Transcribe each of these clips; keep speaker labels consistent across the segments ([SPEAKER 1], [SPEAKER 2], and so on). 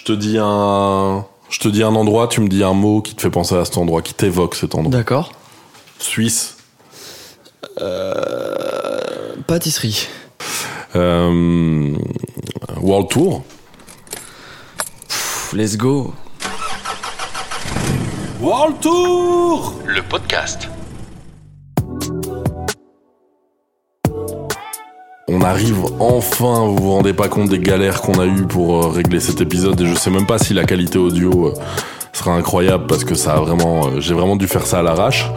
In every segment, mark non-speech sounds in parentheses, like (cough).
[SPEAKER 1] Je te dis un, je te dis un endroit, tu me dis un mot qui te fait penser à cet endroit, qui t'évoque cet endroit.
[SPEAKER 2] D'accord.
[SPEAKER 1] Suisse.
[SPEAKER 2] Pâtisserie.
[SPEAKER 1] Euh, World Tour.
[SPEAKER 2] Pff, let's go.
[SPEAKER 1] World Tour.
[SPEAKER 3] Le podcast.
[SPEAKER 1] On arrive enfin, vous vous rendez pas compte des galères qu'on a eues pour euh, régler cet épisode et je sais même pas si la qualité audio euh, sera incroyable parce que ça a vraiment, euh, j'ai vraiment dû faire ça à l'arrache.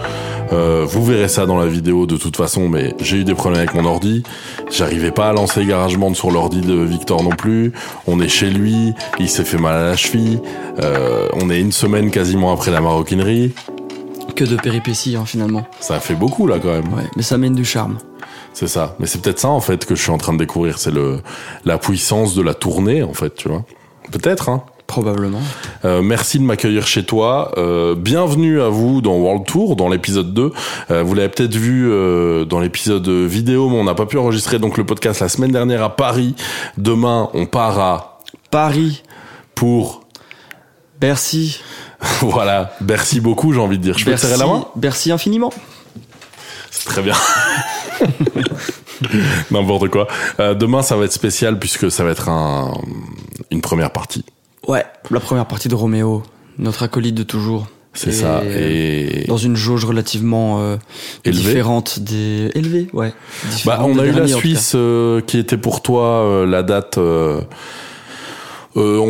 [SPEAKER 1] Euh, vous verrez ça dans la vidéo de toute façon, mais j'ai eu des problèmes avec mon ordi. J'arrivais pas à lancer GarageBand sur l'ordi de Victor non plus. On est chez lui, il s'est fait mal à la cheville. Euh, on est une semaine quasiment après la maroquinerie.
[SPEAKER 2] Que de péripéties hein, finalement.
[SPEAKER 1] Ça fait beaucoup là quand même.
[SPEAKER 2] Ouais, mais ça mène du charme.
[SPEAKER 1] C'est ça. Mais c'est peut-être ça en fait que je suis en train de découvrir. C'est le la puissance de la tournée en fait, tu vois. Peut-être. Hein.
[SPEAKER 2] Probablement.
[SPEAKER 1] Euh, merci de m'accueillir chez toi. Euh, bienvenue à vous dans World Tour, dans l'épisode 2. Euh, vous l'avez peut-être vu euh, dans l'épisode vidéo, mais on n'a pas pu enregistrer donc le podcast la semaine dernière à Paris. Demain, on part à
[SPEAKER 2] Paris,
[SPEAKER 1] pour
[SPEAKER 2] Bercy. (laughs)
[SPEAKER 1] voilà. Merci beaucoup, j'ai envie de dire. Je peux te
[SPEAKER 2] Bercy,
[SPEAKER 1] serrer la main?
[SPEAKER 2] Bercy infiniment.
[SPEAKER 1] C'est très bien. (laughs) (laughs) N'importe quoi. Euh, demain, ça va être spécial puisque ça va être un, une première partie.
[SPEAKER 2] Ouais, la première partie de Roméo, notre acolyte de toujours.
[SPEAKER 1] C'est ça. Et
[SPEAKER 2] dans une jauge relativement euh,
[SPEAKER 1] Élevée.
[SPEAKER 2] différente des élevée, ouais.
[SPEAKER 1] Bah, on a eu la Suisse euh, qui était pour toi euh, la date. on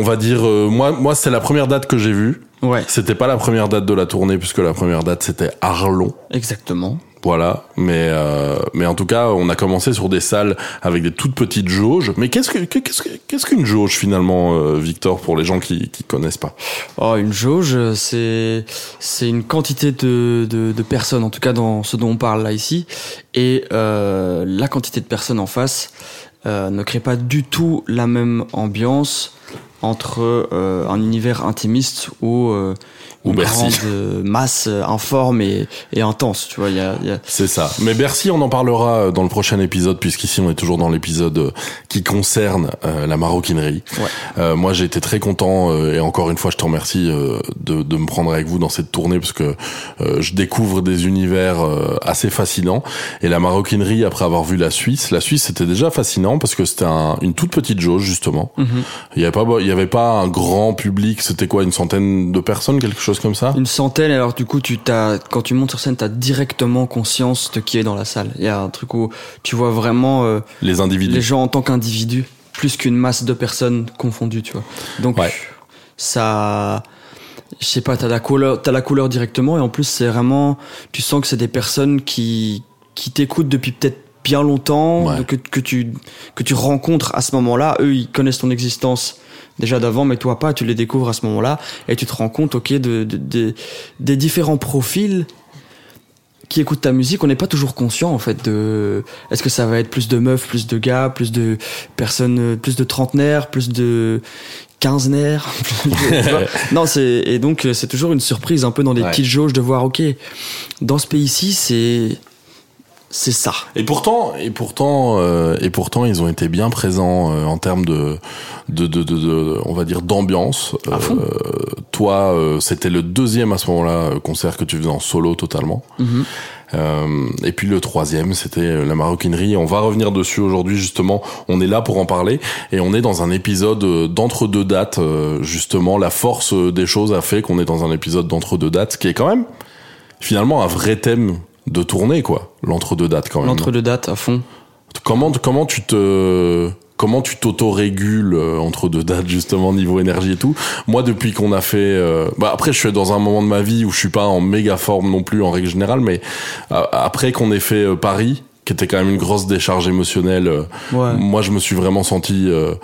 [SPEAKER 1] va dire, moi, moi, c'est la première date que j'ai vue.
[SPEAKER 2] Ouais,
[SPEAKER 1] C'était pas la première date de la tournée puisque la première date c'était Arlon.
[SPEAKER 2] exactement.
[SPEAKER 1] Voilà, mais euh, mais en tout cas, on a commencé sur des salles avec des toutes petites jauges. Mais qu'est-ce que que- qu'est-ce que- qu'est-ce qu'une jauge finalement, euh, Victor, pour les gens qui qui connaissent pas?
[SPEAKER 2] Oh, une jauge, c'est c'est une quantité de, de, personnes, en tout cas dans ce dont on parle là ici, et euh, la quantité de personnes en face ne crée pas du tout la même ambiance entre euh, un univers intimiste ou euh,
[SPEAKER 1] Ou
[SPEAKER 2] une
[SPEAKER 1] Bercy.
[SPEAKER 2] grande euh, masse euh, informe et, et intense. Tu vois, il y a, y a-
[SPEAKER 1] C'est ça. Mais Bercy, on en parlera euh, dans le prochain épisode, puisqu'ici on est toujours dans l'épisode qui concerne euh, la maroquinerie.
[SPEAKER 2] Ouais.
[SPEAKER 1] Euh, moi, j'ai été très content euh, et encore une fois, je te remercie euh, de, de me prendre avec vous dans cette tournée parce que euh, je découvre des univers euh, assez fascinants. Et la maroquinerie, après avoir vu la Suisse, la Suisse c'était déjà fascinant parce que c'était un- une toute petite jauge justement. Il y avait pas, il y avait pas un grand public. C'était quoi, une centaine de personnes, quelque chose comme ça?
[SPEAKER 2] Une centaine, alors du coup, tu t'as, quand tu montes sur scène, tu as directement conscience de qui est dans la salle. Il y a un truc où tu vois vraiment euh,
[SPEAKER 1] Les individus.
[SPEAKER 2] les gens en tant qu'individus, plus qu'une masse de personnes confondues, tu vois. Donc,
[SPEAKER 1] Ouais.
[SPEAKER 2] ça, je sais pas, t'as la couleur, t'as la couleur directement, et en plus, c'est vraiment, tu sens que c'est des personnes qui, qui t'écoutent depuis peut-être bien longtemps,
[SPEAKER 1] Ouais.
[SPEAKER 2] que, que tu, que tu rencontres à ce moment-là. Eux, ils connaissent ton existence déjà d'avant, mais toi pas, tu les découvres à ce moment-là, et tu te rends compte, ok, de, de- de- des différents profils qui écoutent ta musique, on n'est pas toujours conscient en fait de est-ce que ça va être plus de meufs, plus de gars, plus de personnes, plus de trentenaires, plus de quinzenaires. (laughs) (laughs) Non, c'est et donc c'est toujours une surprise un peu dans les
[SPEAKER 1] Ouais.
[SPEAKER 2] petites jauges de voir ok dans ce pays-ci c'est c'est ça.
[SPEAKER 1] Et pourtant, et pourtant, euh, et pourtant, ils ont été bien présents euh, en termes de, de, de, de, de- on va dire, d'ambiance. Euh, toi, euh, c'était le deuxième à ce moment-là euh, concert que tu faisais en solo totalement.
[SPEAKER 2] Mhm.
[SPEAKER 1] Euh, et puis le troisième, c'était la maroquinerie. On va revenir dessus aujourd'hui justement. On est là pour en parler et on est dans un épisode d'entre deux dates. Justement, la force des choses a fait qu'on est dans un épisode d'entre deux dates, qui est quand même finalement un vrai thème de tournée, quoi. L'entre deux dates quand même.
[SPEAKER 2] L'entre deux dates à fond.
[SPEAKER 1] Comment comment tu te comment tu t'auto-régules euh, entre deux dates justement niveau énergie et tout Moi depuis qu'on a fait euh, bah après je suis dans un moment de ma vie où je suis pas en méga forme non plus en règle générale mais euh, après qu'on ait fait euh, Paris qui était quand même une grosse décharge émotionnelle
[SPEAKER 2] Ouais.
[SPEAKER 1] moi je me suis vraiment senti euh,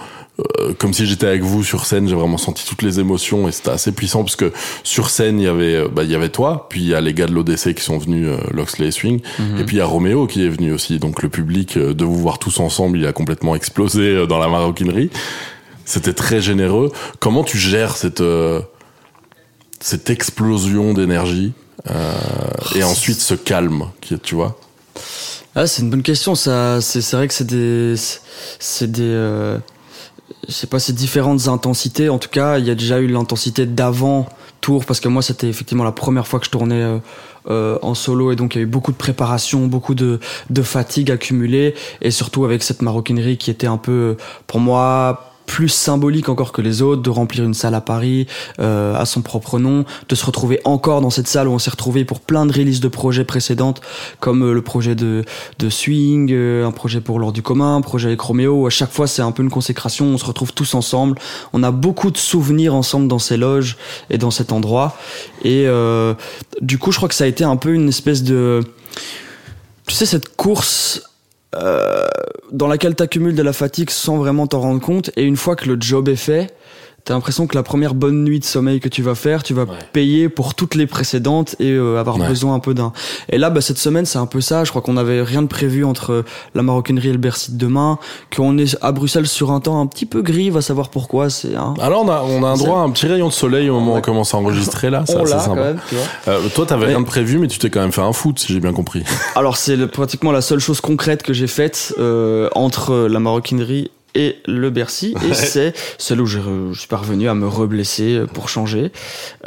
[SPEAKER 1] euh, comme si j'étais avec vous sur scène, j'ai vraiment senti toutes les émotions et c'était assez puissant parce que sur scène il y avait euh, bah il y avait toi, puis il y a les gars de l'ODC qui sont venus, euh, Loxley et Swing, et puis il y a Roméo qui est venu aussi. Donc le public euh, de vous voir tous ensemble, il a complètement explosé dans la maroquinerie. C'était très généreux. Comment tu gères cette cette explosion d'énergie et ensuite ce calme qui tu vois?
[SPEAKER 2] Ah, c'est une bonne question. Ça, c'est c'est vrai que c'est des, c'est des, je sais pas, ces différentes intensités. En tout cas, il y a déjà eu l'intensité d'avant tour parce que moi, c'était effectivement la première fois que je tournais euh, euh, en solo et donc il y a eu beaucoup de préparation, beaucoup de, de fatigue accumulée et surtout avec cette maroquinerie qui était un peu, pour moi, plus symbolique encore que les autres, de remplir une salle à Paris euh, à son propre nom, de se retrouver encore dans cette salle où on s'est retrouvé pour plein de releases de projets précédentes, comme euh, le projet de, de Swing, euh, un projet pour l'ordre du commun, un projet avec Roméo. À chaque fois, c'est un peu une consécration. On se retrouve tous ensemble. On a beaucoup de souvenirs ensemble dans ces loges et dans cet endroit. Et euh, du coup, je crois que ça a été un peu une espèce de, tu sais, cette course dans laquelle tu de la fatigue sans vraiment t'en rendre compte. Et une fois que le job est fait, T'as l'impression que la première bonne nuit de sommeil que tu vas faire, tu vas
[SPEAKER 1] Ouais.
[SPEAKER 2] payer pour toutes les précédentes et euh, avoir
[SPEAKER 1] Ouais.
[SPEAKER 2] besoin un peu d'un. Et là, bah, cette semaine, c'est un peu ça. Je crois qu'on avait rien de prévu entre la maroquinerie et le Bercy de demain. Qu'on est à Bruxelles sur un temps un petit peu gris, va savoir pourquoi. C'est hein.
[SPEAKER 1] Alors on a, on a un droit à un petit rayon de soleil au moment où on commence à enregistrer là, (laughs) c'est assez sympa.
[SPEAKER 2] même, tu vois.
[SPEAKER 1] Euh, toi t'avais
[SPEAKER 2] Mais-
[SPEAKER 1] rien de prévu mais tu t'es quand même fait un foot si j'ai bien compris. (laughs)
[SPEAKER 2] Alors c'est pratiquement la seule chose concrète que j'ai faite euh, entre la maroquinerie et le Bercy et c'est celle où je, je suis parvenu à me reblesser pour changer.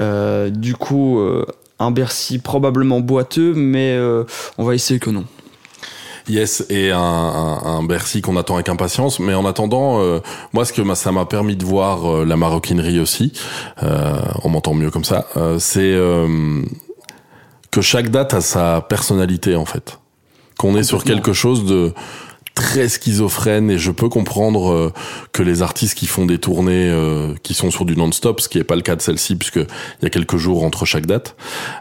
[SPEAKER 2] Euh, du coup, euh, un Bercy probablement boiteux, mais euh, on va essayer que non.
[SPEAKER 1] Yes, et un, un, un Bercy qu'on attend avec impatience. Mais en attendant, euh, moi, ce que ça m'a permis de voir euh, la maroquinerie aussi, euh, on m'entend mieux comme ça, c'est que chaque date a sa personnalité en fait. Qu'on est sur quelque chose de très schizophrène et je peux comprendre euh, que les artistes qui font des tournées euh, qui sont sur du non-stop, ce qui n'est pas le cas de celle-ci puisque il y a quelques jours entre chaque date,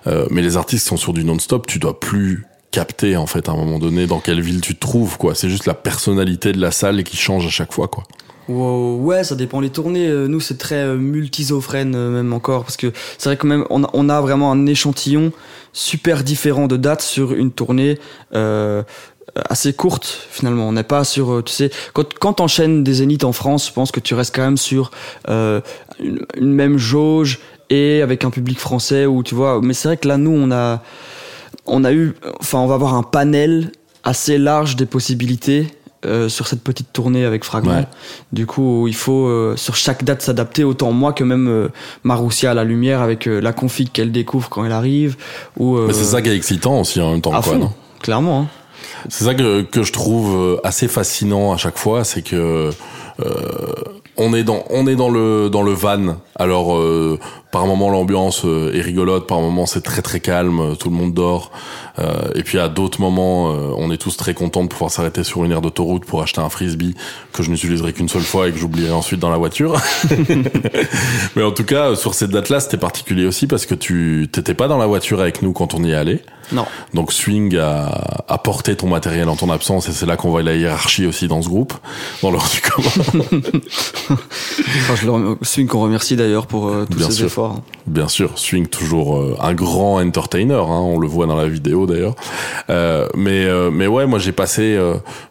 [SPEAKER 1] euh, mais les artistes qui sont sur du non-stop, tu dois plus capter en fait à un moment donné dans quelle ville tu te trouves quoi. C'est juste la personnalité de la salle qui change à chaque fois quoi.
[SPEAKER 2] Wow, ouais, ça dépend des tournées. Euh, Nous, c'est très euh, multisophrène même encore, parce que c'est vrai que même on a, on a vraiment un échantillon super différent de dates sur une tournée euh, assez courte finalement. On n'est pas sur, euh, tu sais, quand quand t'enchaînes des zéniths en France, je pense que tu restes quand même sur euh, une, une même jauge et avec un public français où tu vois. Mais c'est vrai que là, nous, on a on a eu, enfin, on va avoir un panel assez large des possibilités euh, sur cette petite tournée avec Fragment.
[SPEAKER 1] Ouais.
[SPEAKER 2] Du coup, il faut euh, sur chaque date s'adapter, autant moi que même euh, Maroussia à la lumière avec euh, la config qu'elle découvre quand elle arrive. Ou, euh,
[SPEAKER 1] Mais c'est ça qui est excitant aussi en même temps
[SPEAKER 2] à
[SPEAKER 1] quoi,
[SPEAKER 2] fond,
[SPEAKER 1] non?
[SPEAKER 2] clairement. hein.
[SPEAKER 1] C'est ça que, que je trouve euh, assez fascinant à chaque fois, c'est que euh, on est dans on est dans le dans le van. Alors euh, par moment l'ambiance euh, est rigolote, par moment c'est très très calme, tout le monde dort. Euh, et puis à d'autres moments, euh, on est tous très contents de pouvoir s'arrêter sur une aire d'autoroute pour acheter un frisbee que je n'utiliserai qu'une seule fois et que j'oublierai ensuite dans la voiture. (laughs) Mais en tout cas, sur cette date-là, c'était particulier aussi parce que tu t'étais pas dans la voiture avec nous quand on y est allé.
[SPEAKER 2] Non.
[SPEAKER 1] Donc Swing a, a porté ton matériel en ton absence et c'est là qu'on voit la hiérarchie aussi dans ce groupe, dans l'ordre du commun. (laughs)
[SPEAKER 2] Enfin, Swing qu'on remercie d'ailleurs pour euh, tous
[SPEAKER 1] Bien
[SPEAKER 2] ses
[SPEAKER 1] sûr.
[SPEAKER 2] efforts.
[SPEAKER 1] Bien sûr, Swing toujours euh, un grand entertainer, hein, on le voit dans la vidéo d'ailleurs. Euh, mais euh, mais ouais, moi j'ai passé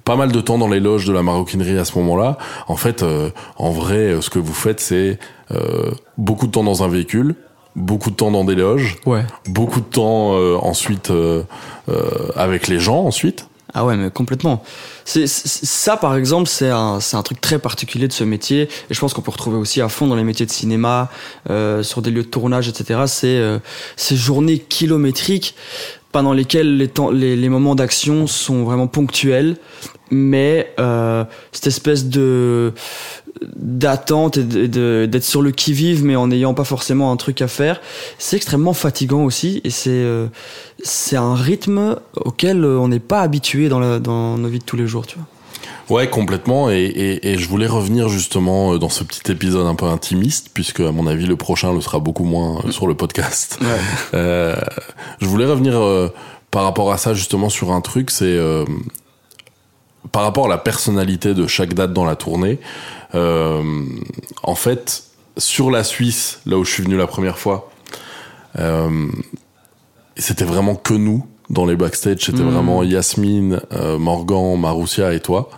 [SPEAKER 1] pas mal de temps dans les loges de la maroquinerie à ce moment-là. En fait, euh, en vrai, ce que vous faites, c'est euh, beaucoup de temps dans un véhicule, beaucoup de temps dans des loges,
[SPEAKER 2] Ouais.
[SPEAKER 1] beaucoup de temps euh, ensuite euh, euh, avec les gens ensuite.
[SPEAKER 2] Ah ouais, mais complètement. C'est c'est- ça, par exemple, c'est un, c'est un truc très particulier de ce métier, et je pense qu'on peut retrouver aussi à fond dans les métiers de cinéma, euh, sur des lieux de tournage, etc. C'est euh, ces journées kilométriques pendant lesquelles les, temps, les, les moments d'action sont vraiment ponctuels, mais euh, cette espèce de d'attente et d'être sur le qui vive mais en n'ayant pas forcément un truc à faire c'est extrêmement fatigant aussi et c'est euh, c'est un rythme auquel on n'est pas habitué dans, la, dans nos vies de tous les jours tu vois
[SPEAKER 1] Ouais, complètement. Et, et, et je voulais revenir justement euh, dans ce petit épisode un peu intimiste, puisque à mon avis le prochain le sera beaucoup moins euh, sur le podcast. Euh, je voulais revenir euh, par rapport à ça justement sur un truc, c'est euh, par rapport à la personnalité de chaque date dans la tournée. Euh, en fait, sur la Suisse, là où je suis venu la première fois, euh, c'était vraiment que nous dans les backstage. C'était
[SPEAKER 2] Mhm.
[SPEAKER 1] vraiment Yasmine, euh, Morgan, Maroussia et toi.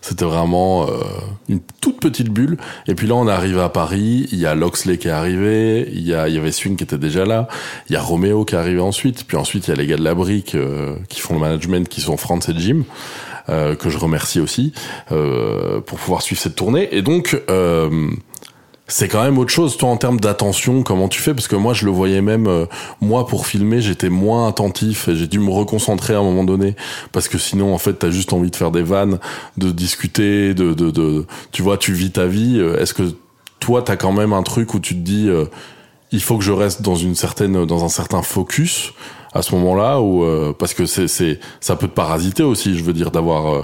[SPEAKER 1] C'était vraiment euh, une toute petite bulle. Et puis là, on arrive à Paris. Il y a Loxley qui est arrivé. Il y a, il y avait Swing qui était déjà là. Il y a Roméo qui est arrivé ensuite. Puis ensuite, il y a les gars de la brique euh, qui font le management, qui sont France et Jim, euh, que je remercie aussi euh, pour pouvoir suivre cette tournée. Et donc, euh, c'est quand même autre chose, toi, en termes d'attention, comment tu fais? Parce que moi, je le voyais même, euh, moi, pour filmer, j'étais moins attentif et j'ai dû me reconcentrer à un moment donné. Parce que sinon, en fait, t'as juste envie de faire des vannes, de discuter, de, de, de tu vois, tu vis ta vie. Euh, Est-ce que toi, t'as quand même un truc où tu te dis, euh, il faut que je reste dans une certaine, dans un certain focus à ce moment-là ou euh, parce que c'est, c'est, ça peut te parasiter aussi, je veux dire, d'avoir euh,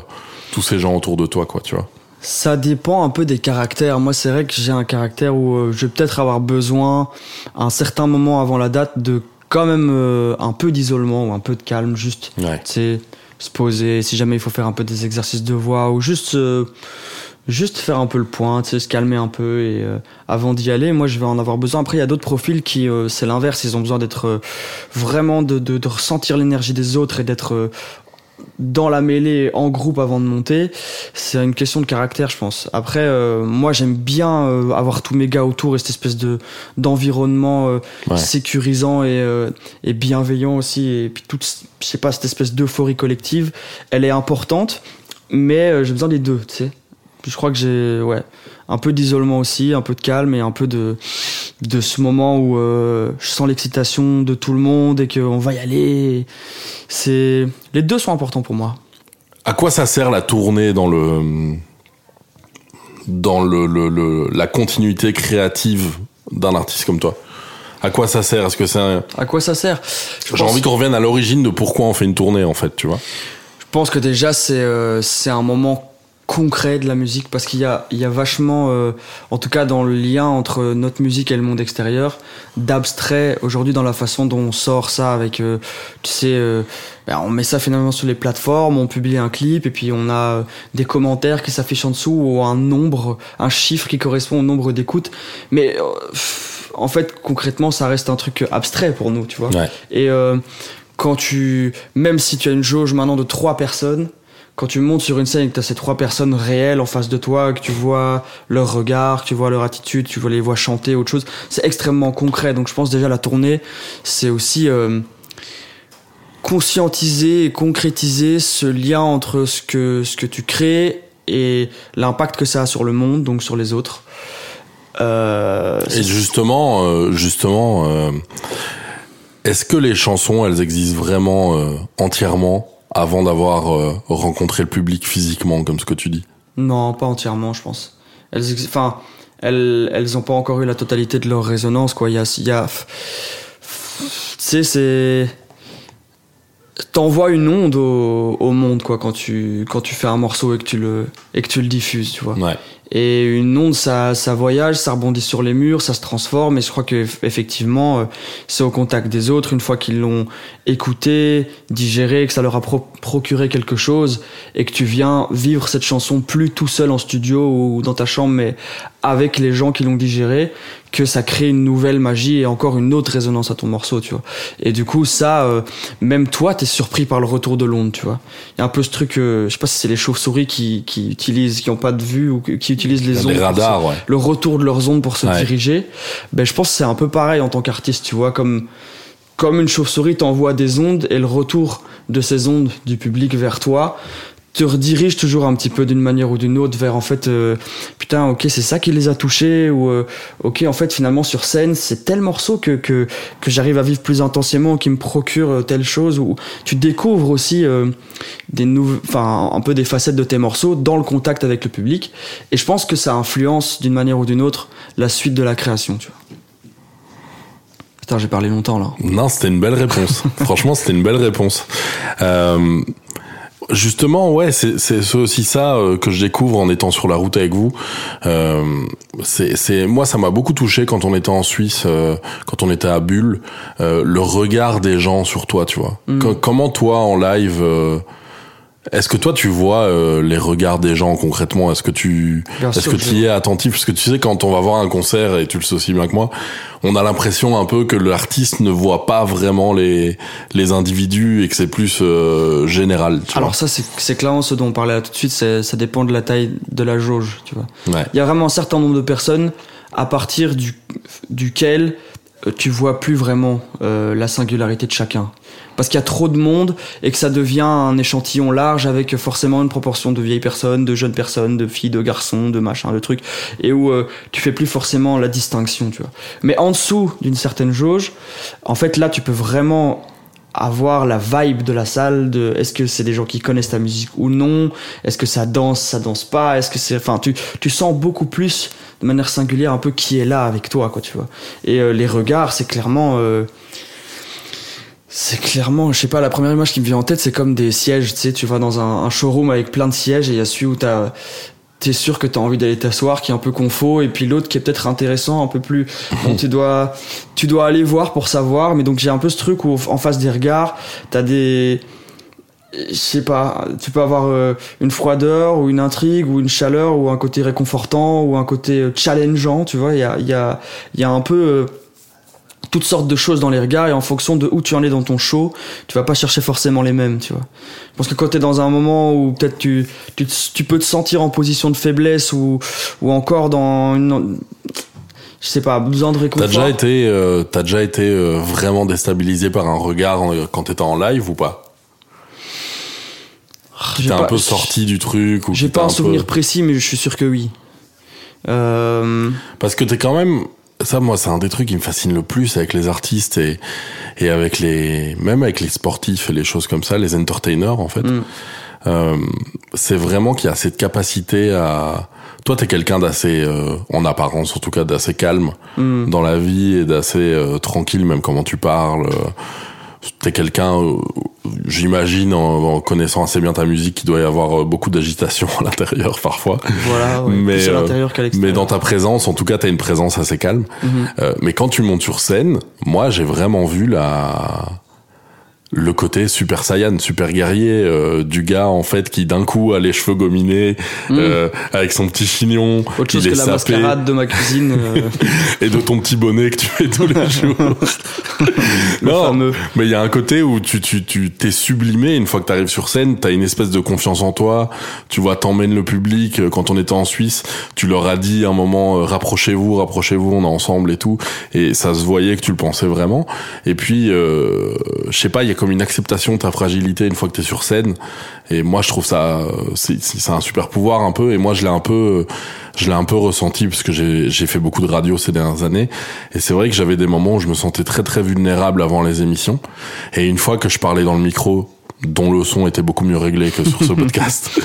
[SPEAKER 1] tous ces gens autour de toi, quoi, tu vois?
[SPEAKER 2] Ça dépend un peu des caractères. Moi, c'est vrai que j'ai un caractère où euh, je vais peut-être avoir besoin, à un certain moment avant la date, de quand même euh, un peu d'isolement ou un peu de calme, juste,
[SPEAKER 1] Ouais.
[SPEAKER 2] tu sais, se poser. Si jamais il faut faire un peu des exercices de voix ou juste, euh, juste faire un peu le point, tu sais, se calmer un peu et euh, avant d'y aller, moi, je vais en avoir besoin. Après, il y a d'autres profils qui, c'est l'inverse. Ils ont besoin d'être vraiment de, de, de ressentir l'énergie des autres et d'être dans la mêlée en groupe avant de monter, c'est une question de caractère, je pense. Après, euh, moi, j'aime bien euh, avoir tous mes gars autour et cette espèce de d'environnement euh,
[SPEAKER 1] Ouais.
[SPEAKER 2] sécurisant et, euh, et bienveillant aussi. Et puis toute, je sais pas, cette espèce d'euphorie collective, elle est importante, mais euh, j'ai besoin des deux, tu sais. Je crois que j'ai, ouais, un peu d'isolement aussi, un peu de calme et un peu de de ce moment où euh, je sens l'excitation de tout le monde et qu'on va y aller. C'est les deux sont importants pour moi.
[SPEAKER 1] À quoi ça sert la tournée dans le dans le, le- le- la continuité créative d'un artiste comme toi? À quoi ça sert? Est-ce que c'est un-
[SPEAKER 2] À quoi ça sert?
[SPEAKER 1] J'ai envie qu'on revienne à l'origine de pourquoi on fait une tournée en fait, tu vois
[SPEAKER 2] Je pense que déjà c'est euh, c'est un moment concret de la musique parce qu'il y a il y a vachement euh, en tout cas dans le lien entre notre musique et le monde extérieur d'abstrait aujourd'hui dans la façon dont on sort ça avec euh, tu sais euh, ben, on met ça finalement sur les plateformes on publie un clip et puis on a euh, des commentaires qui s'affichent en dessous ou un nombre un chiffre qui correspond au nombre d'écoutes mais euh, en fait concrètement ça reste un truc abstrait pour nous tu vois
[SPEAKER 1] Ouais.
[SPEAKER 2] et euh, quand tu, même si tu as une jauge maintenant de trois personnes, quand tu montes sur une scène et que tu as ces trois personnes réelles en face de toi, que tu vois leur regard, que tu vois leur attitude, tu vois les voix chanter, autre chose, c'est extrêmement concret. Donc je pense déjà la tournée, c'est aussi euh, conscientiser et concrétiser ce lien entre ce que, ce que tu crées et l'impact que ça a sur le monde, donc sur les autres. Euh,
[SPEAKER 1] Et justement, euh, justement, est-ce que les chansons, elles existent vraiment entièrement? Avant d'avoir euh, rencontré le public physiquement, comme ce que tu dis?
[SPEAKER 2] Non, pas entièrement, je pense. Elles, enfin, elles, elles ont pas encore eu la totalité de leur résonance, quoi. Il y a, il y a, tu sais, c'est, t'envoies une onde au, au monde, quoi, quand tu, quand tu fais un morceau et que tu le, et que tu le diffuses, tu vois.
[SPEAKER 1] Ouais.
[SPEAKER 2] Et une onde, ça, ça voyage, ça rebondit sur les murs, ça se transforme. Et je crois que eff- effectivement, euh, c'est au contact des autres, une fois qu'ils l'ont écouté, digéré, que ça leur a pro- procuré quelque chose, et que tu viens vivre cette chanson plus tout seul en studio ou dans ta chambre, mais avec les gens qui l'ont digéré, que ça crée une nouvelle magie et encore une autre résonance à ton morceau, tu vois. Et du coup, ça, euh, même toi, t'es surpris par le retour de l'onde, tu vois. Il y a un peu ce truc, euh, je sais pas si c'est les chauves-souris qui, qui utilisent, qui ont pas de vue ou qui utilisent les ondes.
[SPEAKER 1] Des
[SPEAKER 2] pour
[SPEAKER 1] radars,
[SPEAKER 2] se-
[SPEAKER 1] ouais.
[SPEAKER 2] Le retour de leurs ondes pour se
[SPEAKER 1] Ouais.
[SPEAKER 2] diriger. Ben, je pense que c'est un peu pareil en tant qu'artiste, tu vois, comme, comme une chauve-souris t'envoie des ondes et le retour de ces ondes du public vers toi te redirige toujours un petit peu d'une manière ou d'une autre vers en fait euh, putain ok c'est ça qui les a touchés ou euh, ok en fait finalement sur scène c'est tel morceau que que, que j'arrive à vivre plus intensément qui me procure euh, telle chose ou tu découvres aussi des nouveaux enfin un peu des facettes de tes morceaux dans le contact avec le public et je pense que ça influence d'une manière ou d'une autre la suite de la création tu vois Putain, j'ai parlé longtemps là.
[SPEAKER 1] Non, c'était une belle réponse. (laughs) Franchement, c'était une belle réponse. Justement, ouais, c'est aussi ça euh, que je découvre en étant sur la route avec vous. Euh, c'est c'est moi, ça m'a beaucoup touché quand on était en Suisse, euh, quand on était à Bulle, euh, le regard des gens sur toi, tu vois.
[SPEAKER 2] Mm.
[SPEAKER 1] Co- comment toi en live euh, Est-ce que toi tu vois euh, les regards des gens concrètement? Est-ce que tu est-ce que tu y es attentif? Parce que tu sais quand on va voir un concert et tu le sais aussi bien que moi, on a l'impression un peu que l'artiste ne voit pas vraiment les les individus et que c'est plus euh, général. Tu
[SPEAKER 2] Alors ça, c'est c'est clairement ce dont on parlait là tout de suite, ça dépend de la taille de la jauge, tu vois.
[SPEAKER 1] Ouais.
[SPEAKER 2] Il y a vraiment un certain nombre de personnes à partir du, duquel tu vois plus vraiment euh, la singularité de chacun. Parce qu'il y a trop de monde et que ça devient un échantillon large avec forcément une proportion de vieilles personnes, de jeunes personnes, de filles, de garçons, de machins, de trucs, et où euh, tu fais plus forcément la distinction, tu vois. Mais en dessous d'une certaine jauge, en fait là tu peux vraiment avoir la vibe de la salle de est-ce que c'est des gens qui connaissent ta musique ou non? Est-ce que ça danse ça danse pas? Est-ce que c'est enfin tu tu sens beaucoup plus de manière singulière un peu qui est là avec toi quoi tu vois. Et euh, les regards c'est clairement euh, c'est clairement je sais pas la première image qui me vient en tête c'est comme des sièges tu sais tu vas dans un, showroom avec plein de sièges et il y a celui où t'as t'es sûr que t'as envie d'aller t'asseoir qui est un peu confo et puis l'autre qui est peut-être intéressant un peu plus tu dois tu dois aller voir pour savoir mais donc j'ai un peu ce truc où en face des regards t'as des je sais pas tu peux avoir euh, une froideur ou une intrigue ou une chaleur ou un côté réconfortant ou un côté euh, challengeant tu vois il y a y a y a un peu euh, toutes sortes de choses dans les regards et en fonction de où tu en es dans ton show, tu vas pas chercher forcément les mêmes, tu vois. Je pense que quand tu es dans un moment où peut-être tu, tu, tu peux te sentir en position de faiblesse ou, ou encore dans une, je sais pas, besoin de
[SPEAKER 1] T'as
[SPEAKER 2] réconfort.
[SPEAKER 1] déjà été euh, t'as déjà été vraiment déstabilisé par un regard quand t'étais en live ou pas? Qui t'a un peu sorti du truc ou
[SPEAKER 2] J'ai pas un souvenir précis, mais je suis sûr que oui. Euh,
[SPEAKER 1] Parce que t'es quand même, ça moi c'est un des trucs qui me fascine le plus avec les artistes et et avec les, même avec les sportifs et les choses comme ça, les entertainers en fait.
[SPEAKER 2] Mm.
[SPEAKER 1] Euh, c'est vraiment qu'il y a cette capacité à. Toi t'es quelqu'un d'assez, euh, en apparence en tout cas d'assez calme
[SPEAKER 2] mm.
[SPEAKER 1] dans la vie et d'assez euh, tranquille même comment tu parles. euh, T'es quelqu'un, euh, j'imagine, en, en connaissant assez bien ta musique, qu'il doit y avoir euh, beaucoup d'agitation à l'intérieur parfois.
[SPEAKER 2] Voilà, ouais,
[SPEAKER 1] Mais,
[SPEAKER 2] plus à
[SPEAKER 1] euh,
[SPEAKER 2] l'intérieur qu'à
[SPEAKER 1] Mais dans ta présence, en tout cas, t'as une présence assez calme.
[SPEAKER 2] Mhm.
[SPEAKER 1] Euh, mais quand tu montes sur scène, moi, j'ai vraiment vu la le côté super saiyan, super guerrier euh, du gars en fait qui d'un coup a les cheveux gominés, euh, avec son petit chignon.
[SPEAKER 2] Autre chose
[SPEAKER 1] il
[SPEAKER 2] que
[SPEAKER 1] est
[SPEAKER 2] la
[SPEAKER 1] sapé,
[SPEAKER 2] mascarade de ma (laughs) cuisine. euh,
[SPEAKER 1] et de ton petit bonnet que tu fais tous les (laughs) jours.
[SPEAKER 2] le
[SPEAKER 1] non,
[SPEAKER 2] fameux.
[SPEAKER 1] mais il y a un côté où tu tu tu t'es sublimé une fois que t'arrives sur scène, t'as une espèce de confiance en toi. Tu vois, t'emmènes le public. Euh, Quand on était en Suisse, tu leur as dit à un moment euh, rapprochez-vous, rapprochez-vous, on est ensemble et tout. Et ça se voyait que tu le pensais vraiment. Et puis, euh, je sais pas, il y a comme une acceptation de ta fragilité une fois que t'es sur scène. Et moi, je trouve ça, euh, c'est un super pouvoir un peu. Et moi, je l'ai un peu, je l'ai un peu ressenti parce que j'ai fait beaucoup de radio ces dernières années. Et c'est vrai que j'avais des moments où je me sentais très très vulnérable avant les émissions. Et une fois que je parlais dans le micro, dont le son était beaucoup mieux réglé que sur ce (laughs) podcast,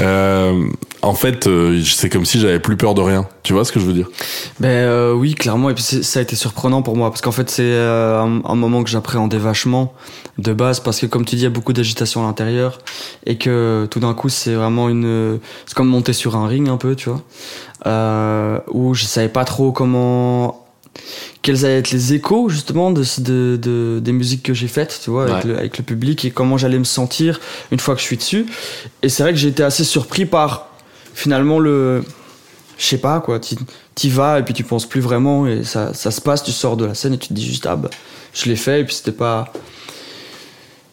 [SPEAKER 1] euh, en fait, euh, c'est comme si j'avais plus peur de rien. Tu vois ce que je veux dire?
[SPEAKER 2] Ben euh, oui, clairement. Et puis ça a été surprenant pour moi. Parce qu'en fait c'est euh, un, un moment que j'appréhendais vachement de base. Parce que comme tu dis, il y a beaucoup d'agitation à l'intérieur. Et que tout d'un coup c'est vraiment une, c'est comme monter sur un ring un peu, tu vois, où je savais pas trop comment quels allaient être les échos justement de, de, de- des musiques que j'ai faites, tu vois, avec,
[SPEAKER 1] Ouais.
[SPEAKER 2] le, avec le public et comment j'allais me sentir une fois que je suis dessus. Et c'est vrai que j'ai été assez surpris par finalement le, je sais pas quoi, t'y vas et puis tu penses plus vraiment et ça, ça se passe, tu sors de la scène et tu te dis juste ah bah je l'ai fait et puis c'était pas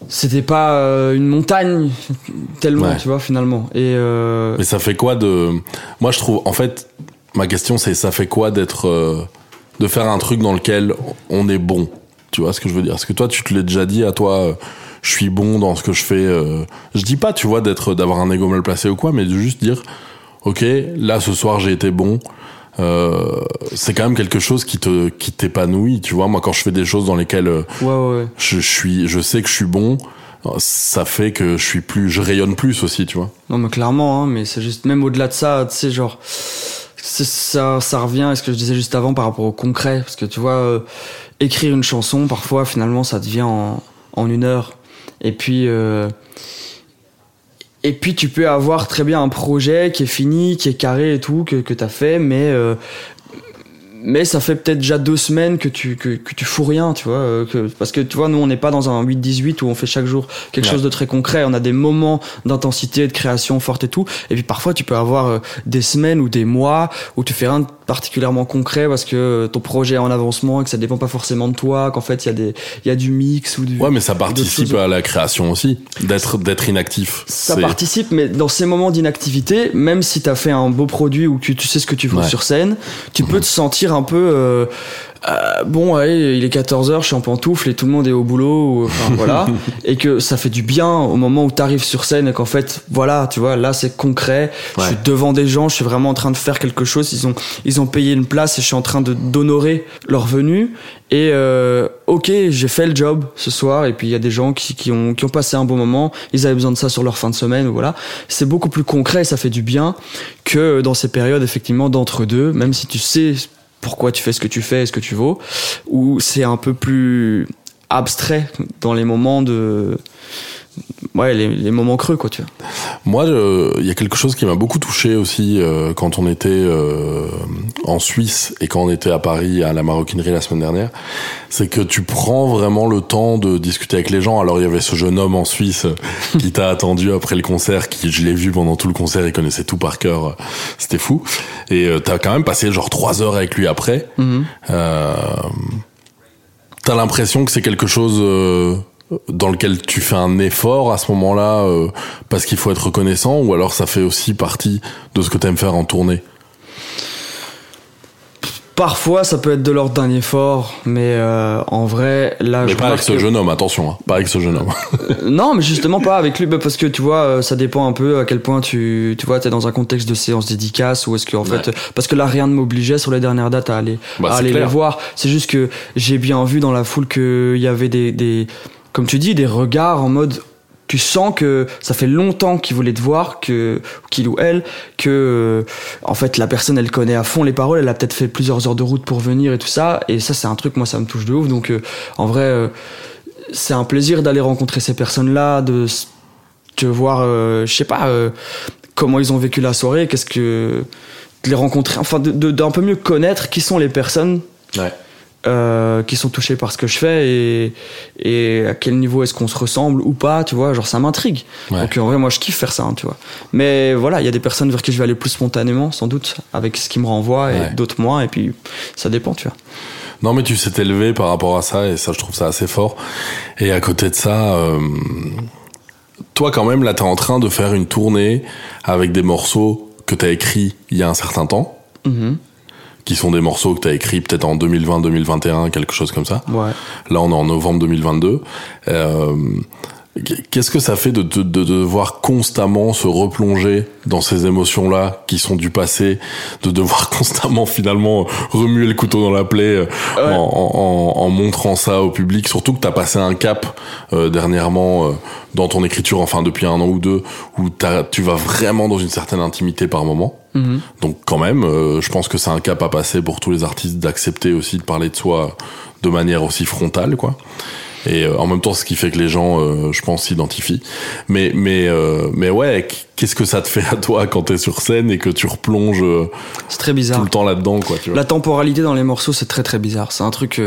[SPEAKER 2] c'était pas euh, une montagne tellement
[SPEAKER 1] Ouais.
[SPEAKER 2] tu vois finalement et euh,
[SPEAKER 1] Mais ça fait quoi de Moi, je trouve. En fait, ma question, c'est ça fait quoi d'être, euh, de faire un truc dans lequel on est bon. Tu vois ce que je veux dire? Est-ce que toi, tu te l'as déjà dit à toi euh, Je suis bon dans ce que je fais. euh, Je dis pas, tu vois, d'être, d'avoir un ego mal placé ou quoi, mais de juste dire, ok, là ce soir j'ai été bon. Euh, c'est quand même quelque chose qui te, qui t'épanouit. Tu vois, moi, quand je fais des choses dans lesquelles euh,
[SPEAKER 2] ouais ouais, ouais.
[SPEAKER 1] je, je suis, je sais que je suis bon. Ça fait que je suis plus, je rayonne plus aussi, tu vois.
[SPEAKER 2] non mais clairement hein, mais c'est juste même au-delà de ça tu sais genre ça ça revient à ce que je disais juste avant par rapport au concret. Parce que tu vois euh, écrire une chanson parfois finalement ça devient en, en une heure. Et puis euh, et puis tu peux avoir très bien un projet qui est fini qui est carré et tout que que t'as fait mais euh, mais ça fait peut-être déjà deux semaines que tu que, que tu fous rien tu vois euh, que, parce que tu vois nous on n'est pas dans un 8-18 où on fait chaque jour quelque
[SPEAKER 1] Ouais.
[SPEAKER 2] chose de très concret on a des moments d'intensité de création forte et tout et puis parfois tu peux avoir euh, des semaines ou des mois où tu fais rien de particulièrement concret parce que euh, ton projet est en avancement et que ça dépend pas forcément de toi qu'en fait il y a des il y a du mix ou du
[SPEAKER 1] Ouais, mais ça participe à la création aussi, d'être d'être inactif.
[SPEAKER 2] ça participe, mais dans ces moments d'inactivité, même si tu as fait un beau produit ou que tu sais ce que tu veux
[SPEAKER 1] Ouais.
[SPEAKER 2] sur scène, tu peux te sentir un peu... euh, euh, bon, allez, il est 14h, je suis en pantoufle et tout le monde est au boulot, ou, enfin (laughs) voilà, et que ça fait du bien au moment où tu arrives sur scène et qu'en fait, voilà, tu vois, là c'est concret, je suis devant des gens, je suis vraiment en train de faire quelque chose, ils ont, ils ont payé une place et je suis en train de d'honorer leur venue, et euh, ok, j'ai fait le job ce soir, et puis il y a des gens qui, qui, ont, qui ont passé un bon moment, ils avaient besoin de ça sur leur fin de semaine, ou voilà. C'est beaucoup plus concret, ça fait du bien que dans ces périodes effectivement d'entre-deux, même si tu sais pourquoi tu fais ce que tu fais et ce que tu vaux, où c'est un peu plus abstrait dans les moments de... Ouais, les, les moments creux, quoi, tu vois.
[SPEAKER 1] Moi, il y a quelque chose qui m'a beaucoup touché aussi euh, quand on était euh, en Suisse et quand on était à Paris à la maroquinerie la semaine dernière, c'est que tu prends vraiment le temps de discuter avec les gens. Alors il y avait ce jeune homme en Suisse qui t'a attendu après le concert, qui je l'ai vu pendant tout le concert, il connaissait tout par cœur, c'était fou. Et euh, t'as quand même passé genre trois heures avec lui après. Euh, T'as l'impression que c'est quelque chose euh, dans lequel tu fais un effort à ce moment-là euh, parce qu'il faut être reconnaissant ou alors ça fait aussi partie de ce que t'aimes faire en tournée?
[SPEAKER 2] Parfois, ça peut être de l'ordre d'un effort, mais euh, en vrai, là,
[SPEAKER 1] Mais
[SPEAKER 2] je
[SPEAKER 1] pas avec ce
[SPEAKER 2] que-
[SPEAKER 1] jeune homme, attention, hein, pas avec ce jeune homme. (laughs)
[SPEAKER 2] Euh, non, mais justement pas avec lui, bah, parce que tu vois, ça dépend un peu à quel point tu, tu vois, t'es dans un contexte de séance dédicace ou est-ce que en
[SPEAKER 1] Ouais.
[SPEAKER 2] fait, parce que là rien ne m'obligeait sur les dernières dates à aller,
[SPEAKER 1] Bah,
[SPEAKER 2] à aller
[SPEAKER 1] clair.
[SPEAKER 2] les voir. C'est juste que j'ai bien vu dans la foule qu'il y avait des, des, comme tu dis, des regards en mode. Tu sens que ça fait longtemps qu'il voulait te voir, que qu'il ou elle, que euh, en fait la personne elle connaît à fond les paroles, elle a peut-être fait plusieurs heures de route pour venir et tout ça, et ça c'est un truc moi ça me touche de ouf. Donc euh, en vrai, euh, c'est un plaisir d'aller rencontrer ces personnes-là, de, s- de voir, euh, je sais pas, comment ils ont vécu la soirée, qu'est-ce que. de les rencontrer, enfin, de- d'un peu mieux connaître qui sont les personnes
[SPEAKER 1] Ouais.
[SPEAKER 2] Euh, qui sont touchées par ce que je fais et, et à quel niveau est-ce qu'on se ressemble ou pas, tu vois, genre ça m'intrigue.
[SPEAKER 1] Ouais.
[SPEAKER 2] Donc en vrai, moi je kiffe faire ça, hein, tu vois. Mais voilà, il y a des personnes vers qui je vais aller plus spontanément, sans doute, avec ce qui me renvoie et
[SPEAKER 1] Ouais.
[SPEAKER 2] d'autres moins, et puis ça dépend, tu vois.
[SPEAKER 1] Non mais tu sais t'élever par rapport à ça et ça je trouve ça assez fort. Et à côté de ça, euh, toi quand même là t'es en train de faire une tournée avec des morceaux que t'as écrits il y a un certain temps,
[SPEAKER 2] Mhm.
[SPEAKER 1] Qui sont des morceaux que t'as écrits peut-être en 2020-2021, quelque chose comme ça.
[SPEAKER 2] Ouais.
[SPEAKER 1] Là, on est en novembre 2022. Euh, Qu'est-ce que ça fait de, de, de devoir constamment se replonger dans ces émotions-là qui sont du passé, de devoir (laughs) constamment finalement remuer le couteau dans la plaie euh,
[SPEAKER 2] Ouais.
[SPEAKER 1] en, en, en montrant ça au public, surtout que tu as passé un cap euh, dernièrement euh, dans ton écriture, enfin depuis un an ou deux, où t'as- tu vas vraiment dans une certaine intimité par moment.
[SPEAKER 2] Mhm.
[SPEAKER 1] Donc quand même, euh, je pense que c'est un cap à passer pour tous les artistes d'accepter aussi de parler de soi de manière aussi frontale, quoi. Et euh, en même temps, ce qui fait que les gens, euh, je pense, s'identifient. Mais mais euh, mais ouais, qu'est-ce que ça te fait à toi quand t'es sur scène et que tu replonges
[SPEAKER 2] C'est très bizarre.
[SPEAKER 1] tout le temps là-dedans, quoi, tu vois?
[SPEAKER 2] La temporalité dans les morceaux, c'est très très bizarre. C'est un truc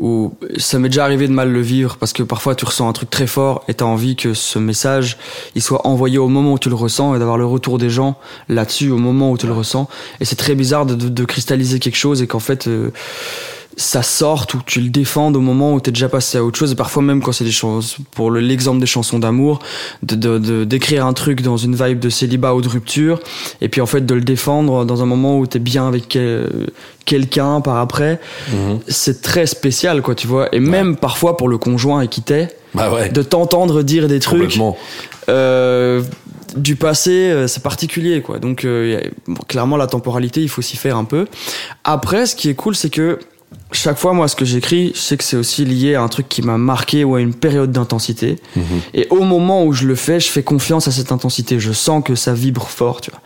[SPEAKER 2] où ça m'est déjà arrivé de mal le vivre parce que parfois tu ressens un truc très fort et t'as envie que ce message il soit envoyé au moment où tu le ressens et d'avoir le retour des gens là-dessus au moment où tu le ressens. Et c'est très bizarre de, de- de cristalliser quelque chose et qu'en fait euh, ça sorte ou tu le défendes au moment où t'es déjà passé à autre chose et parfois même quand c'est des choses pour le- l'exemple des chansons d'amour de de- de- d'écrire un truc dans une vibe de célibat ou de rupture et puis en fait de le défendre dans un moment où t'es bien avec quel- quelqu'un par après
[SPEAKER 1] Mhm.
[SPEAKER 2] c'est très spécial quoi tu vois et même parfois pour le conjoint et qui t'est
[SPEAKER 1] Bah ouais,
[SPEAKER 2] de t'entendre dire des trucs euh, du passé, euh, c'est particulier, quoi. Donc, euh, bon, clairement, la temporalité, il faut s'y faire un peu. Après, ce qui est cool, c'est que chaque fois, moi, ce que j'écris, je sais que c'est aussi lié à un truc qui m'a marqué ou à une période d'intensité.
[SPEAKER 1] Mhm.
[SPEAKER 2] Et au moment où je le fais, je fais confiance à cette intensité. Je sens que ça vibre fort, tu vois.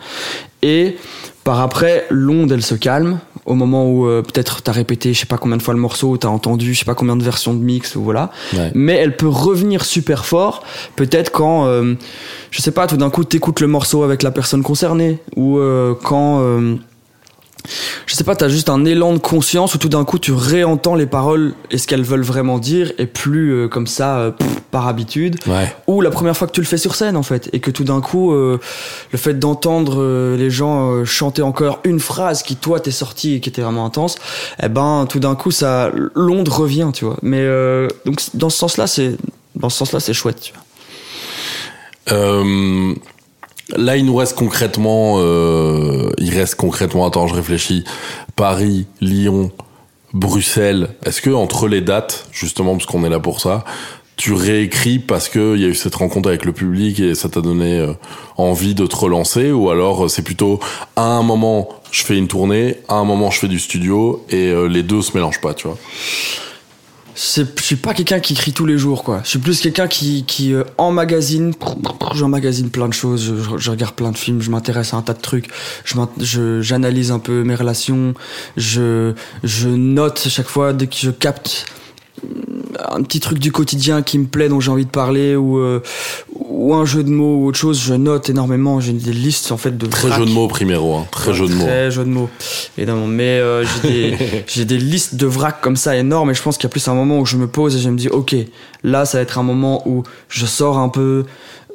[SPEAKER 2] Et par après, l'onde, elle se calme. Au moment où euh, peut-être t'as répété, je sais pas combien de fois le morceau, t'as entendu, je sais pas combien de versions de mix, ou voilà
[SPEAKER 1] Ouais.
[SPEAKER 2] mais elle peut revenir super fort peut-être quand euh, je sais pas tout d'un coup t'écoutes le morceau avec la personne concernée ou euh, quand euh, je sais pas, t'as juste un élan de conscience où tout d'un coup tu réentends les paroles et ce qu'elles veulent vraiment dire et plus euh, comme ça euh, pff, par habitude.
[SPEAKER 1] Ouais.
[SPEAKER 2] Ou la première fois que tu le fais sur scène en fait et que tout d'un coup euh, le fait d'entendre les gens chanter encore une phrase qui toi t'es sorti et qui était vraiment intense, eh ben tout d'un coup ça l'onde revient, tu vois. Mais donc dans ce sens-là c'est dans ce sens-là c'est chouette, tu vois.
[SPEAKER 1] Là, il nous reste concrètement, euh, il reste concrètement, attends, je réfléchis, Paris, Lyon, Bruxelles. Est-ce que entre les dates, justement, parce qu'on est là pour ça, tu réécris parce que il y a eu cette rencontre avec le public et ça t'a donné euh, envie de te relancer, ou alors euh, c'est plutôt à un moment je fais une tournée, à un moment je fais du studio et euh, les deux se mélangent pas, tu vois?
[SPEAKER 2] Je suis pas quelqu'un qui écrit tous les jours, quoi. Je suis plus quelqu'un qui, qui euh, emmagasine, j'emmagasine plein de choses, je, je- regarde plein de films, je m'intéresse à un tas de trucs, je- j'analyse un peu mes relations, je, je note chaque fois dès que je capte un petit truc du quotidien qui me plaît dont j'ai envie de parler ou euh, ou un jeu de mots ou autre chose je note énormément j'ai des listes en fait de
[SPEAKER 1] Très
[SPEAKER 2] vrac.
[SPEAKER 1] jeu de mots, Primero, hein. très jeu de mots.
[SPEAKER 2] Très jeu de mots, évidemment. Mais euh, j'ai des, (laughs) j'ai des listes de vrac comme ça énormes et je pense qu'il y a plus un moment où je me pose et je me dis, ok, là ça va être un moment où je sors un peu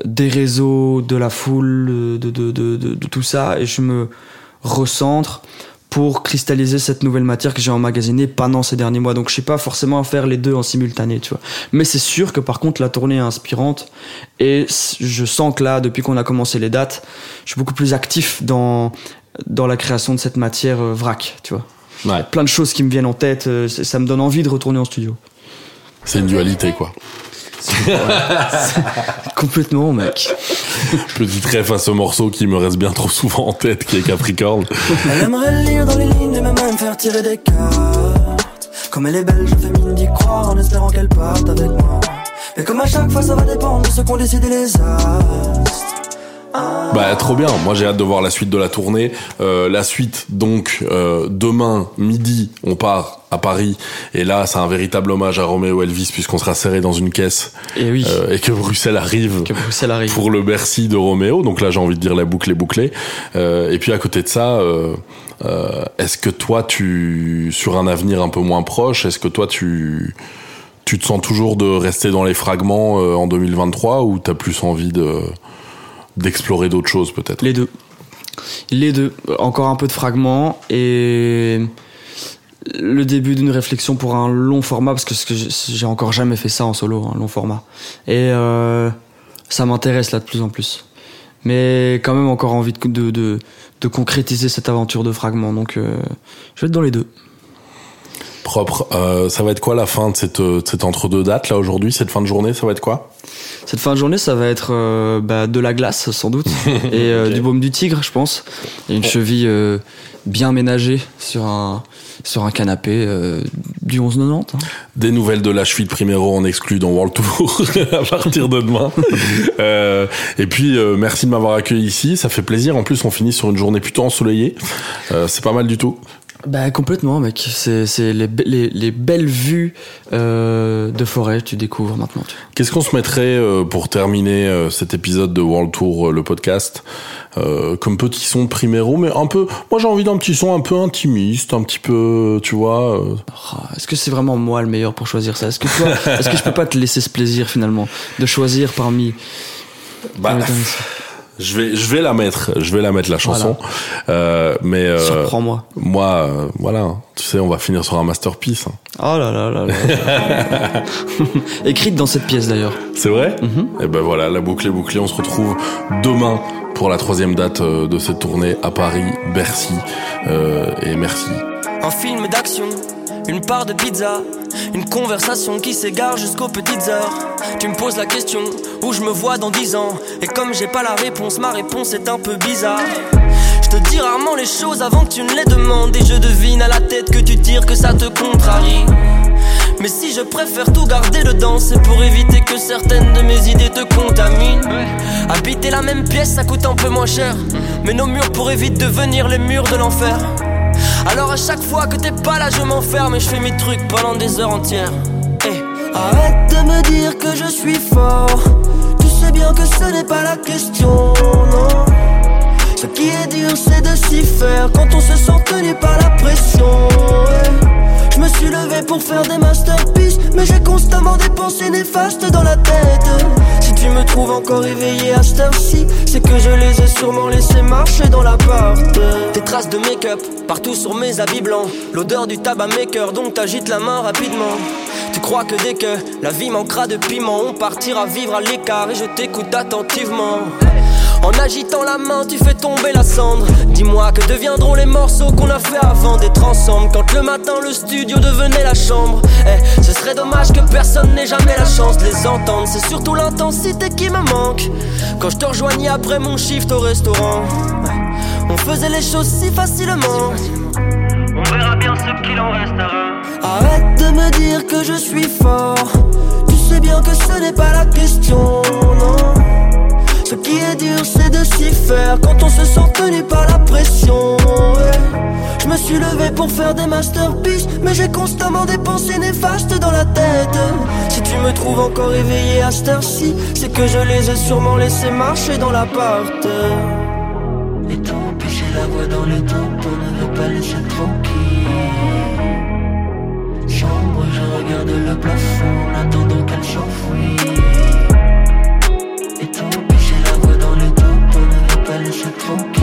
[SPEAKER 2] des réseaux, de la foule, de, de, de, de, de tout ça et je me recentre pour cristalliser cette nouvelle matière que j'ai emmagasinée pendant ces derniers mois. Donc je sais pas forcément faire les deux en simultané, tu vois. Mais c'est sûr que par contre la tournée est inspirante et je sens que là, depuis qu'on a commencé les dates, je suis beaucoup plus actif dans dans la création de cette matière euh, vrac, tu vois.
[SPEAKER 1] Ouais.
[SPEAKER 2] Plein de choses qui me viennent en tête, euh, ça me donne envie de retourner en studio.
[SPEAKER 1] C'est une dualité, quoi. (laughs)
[SPEAKER 2] Complètement, mec.
[SPEAKER 1] Petit rêve à ce morceau qui me reste bien trop souvent en tête, qui est Capricorne.
[SPEAKER 3] Elle aimerait lire dans les lignes et même me faire tirer des cartes. Comme elle est belle, je fais mine d'y croire en espérant qu'elle parte avec moi. Mais comme à chaque fois, ça va dépendre de ce qu'ont décidé les astres.
[SPEAKER 1] Bah trop bien, moi j'ai hâte de voir la suite de la tournée. Euh, la suite donc euh, demain midi on part à Paris et là c'est un véritable hommage à Roméo Elvis puisqu'on sera serré dans une caisse
[SPEAKER 2] Et oui,
[SPEAKER 1] euh, et que Bruxelles arrive
[SPEAKER 2] que Bruxelles arrive.
[SPEAKER 1] pour le Bercy de Roméo. Donc là j'ai envie de dire la boucle est bouclée. Euh, et puis à côté de ça, euh, euh, est-ce que toi tu sur un avenir un peu moins proche, est-ce que toi tu tu te sens toujours de rester dans les fragments euh, en 2023 ou t'as plus envie de d'explorer d'autres choses peut-être
[SPEAKER 2] Les deux. Les deux. Encore un peu de fragments et le début d'une réflexion pour un long format parce que j'ai- encore jamais fait ça en solo, un long format. Et euh, ça m'intéresse là de plus en plus. Mais quand même encore envie de, de, de, de concrétiser cette aventure de fragments. Donc euh, je vais être dans les deux.
[SPEAKER 1] Propre. Euh, ça va être quoi la fin de cette, euh, cette entre-deux date là aujourd'hui Cette fin de journée, ça va être quoi?
[SPEAKER 2] Cette fin de journée, ça va être euh, bah, de la glace sans doute (laughs) et euh, du baume du tigre, je pense. Et une cheville euh, bien ménagée sur un sur un canapé du 11,90. hein.
[SPEAKER 1] Des nouvelles de la cheville de Primero en exclu dans World Tour (laughs) à partir de demain. (laughs) Et puis merci de m'avoir accueilli ici, ça fait plaisir. En plus, on finit sur une journée plutôt ensoleillée. C'est pas mal du tout.
[SPEAKER 2] Bah complètement, mec. C'est les, les les belles vues euh, de forêt, tu découvres maintenant.
[SPEAKER 1] Qu'est-ce qu'on se mettrait euh, pour terminer euh, cet épisode de World Tour, le podcast, comme petit son Primero, mais un peu. Moi, j'ai envie d'un petit son un peu intimiste, un petit peu, tu vois.
[SPEAKER 2] Oh, Est-ce que c'est vraiment moi le meilleur pour choisir ça? Est-ce que toi, est-ce que je peux pas te laisser ce plaisir finalement de choisir parmi
[SPEAKER 1] bah,
[SPEAKER 2] parmi-
[SPEAKER 1] je vais, je vais la mettre, je vais la mettre la chanson. Euh, mais euh,
[SPEAKER 2] Surprends-moi.
[SPEAKER 1] moi, euh, voilà, tu sais, on va finir sur un masterpiece. hein.
[SPEAKER 2] Oh là là là là. (laughs) Écrite dans cette pièce d'ailleurs.
[SPEAKER 1] C'est vrai Et ben voilà, la boucle est bouclée. On se retrouve demain pour la troisième date de cette tournée à Paris, Bercy. Euh, et merci.
[SPEAKER 3] Un film d'action, une part de pizza, une conversation qui s'égare jusqu'aux petites heures. Tu me poses la question où je me vois dans dix ans? Et comme j'ai pas la réponse, ma réponse est un peu bizarre. Je te dis rarement les choses avant que tu ne les demandes. Et je devine à la tête que tu tires que ça te contrarie. Mais si je préfère tout garder dedans, c'est pour éviter que certaines de mes idées te contaminent. Habiter la même pièce, ça coûte un peu moins cher. Mais nos murs pourraient vite devenir les murs de l'enfer. Alors à chaque fois que t'es pas là, je m'enferme et je fais mes trucs pendant des heures entières. Eh, Arrête de me dire que je suis fort. Tu sais bien que ce n'est pas la question. C'est de s'y faire quand on se sent tenu par la pression. Je me suis levé pour faire des masterpieces, mais j'ai constamment des pensées néfastes dans la tête. Si tu me trouves encore éveillé à cette heure-ci, c'est que je les ai sûrement laissés marcher dans l'appart. Des traces de make-up partout sur mes habits blancs, l'odeur du tabac maker, donc t'agites la main rapidement. Tu crois que dès que la vie manquera de piment, on partira vivre à l'écart et je t'écoute attentivement. En agitant la main, tu fais tomber la cendre. Dis-moi que deviendront les morceaux qu'on a fait avant d'être ensemble. Quand le matin le studio devenait la chambre. Eh, ce serait dommage que personne n'ait jamais la chance de les entendre. C'est surtout l'intensité qui me manque. Quand je te rejoignais après mon shift au restaurant, on faisait les choses si facilement. On verra bien ce qu'il en restera. Arrête de me dire que je suis fort. Tu sais bien que ce n'est pas la question, non quand on se sent tenu par la pression. Je me suis levé pour faire des masterpieces, mais j'ai constamment des pensées néfastes dans la tête. Si tu me trouves encore éveillé à cette heure-ci, c'est que je les ai sûrement laissés marcher dans l'appart. Et tant pis, j'ai la voix dans les tempes, on ne pas laisser tranquille. Chambre, je regarde le plafond en attendant qu'elle s'enfuit. Oh.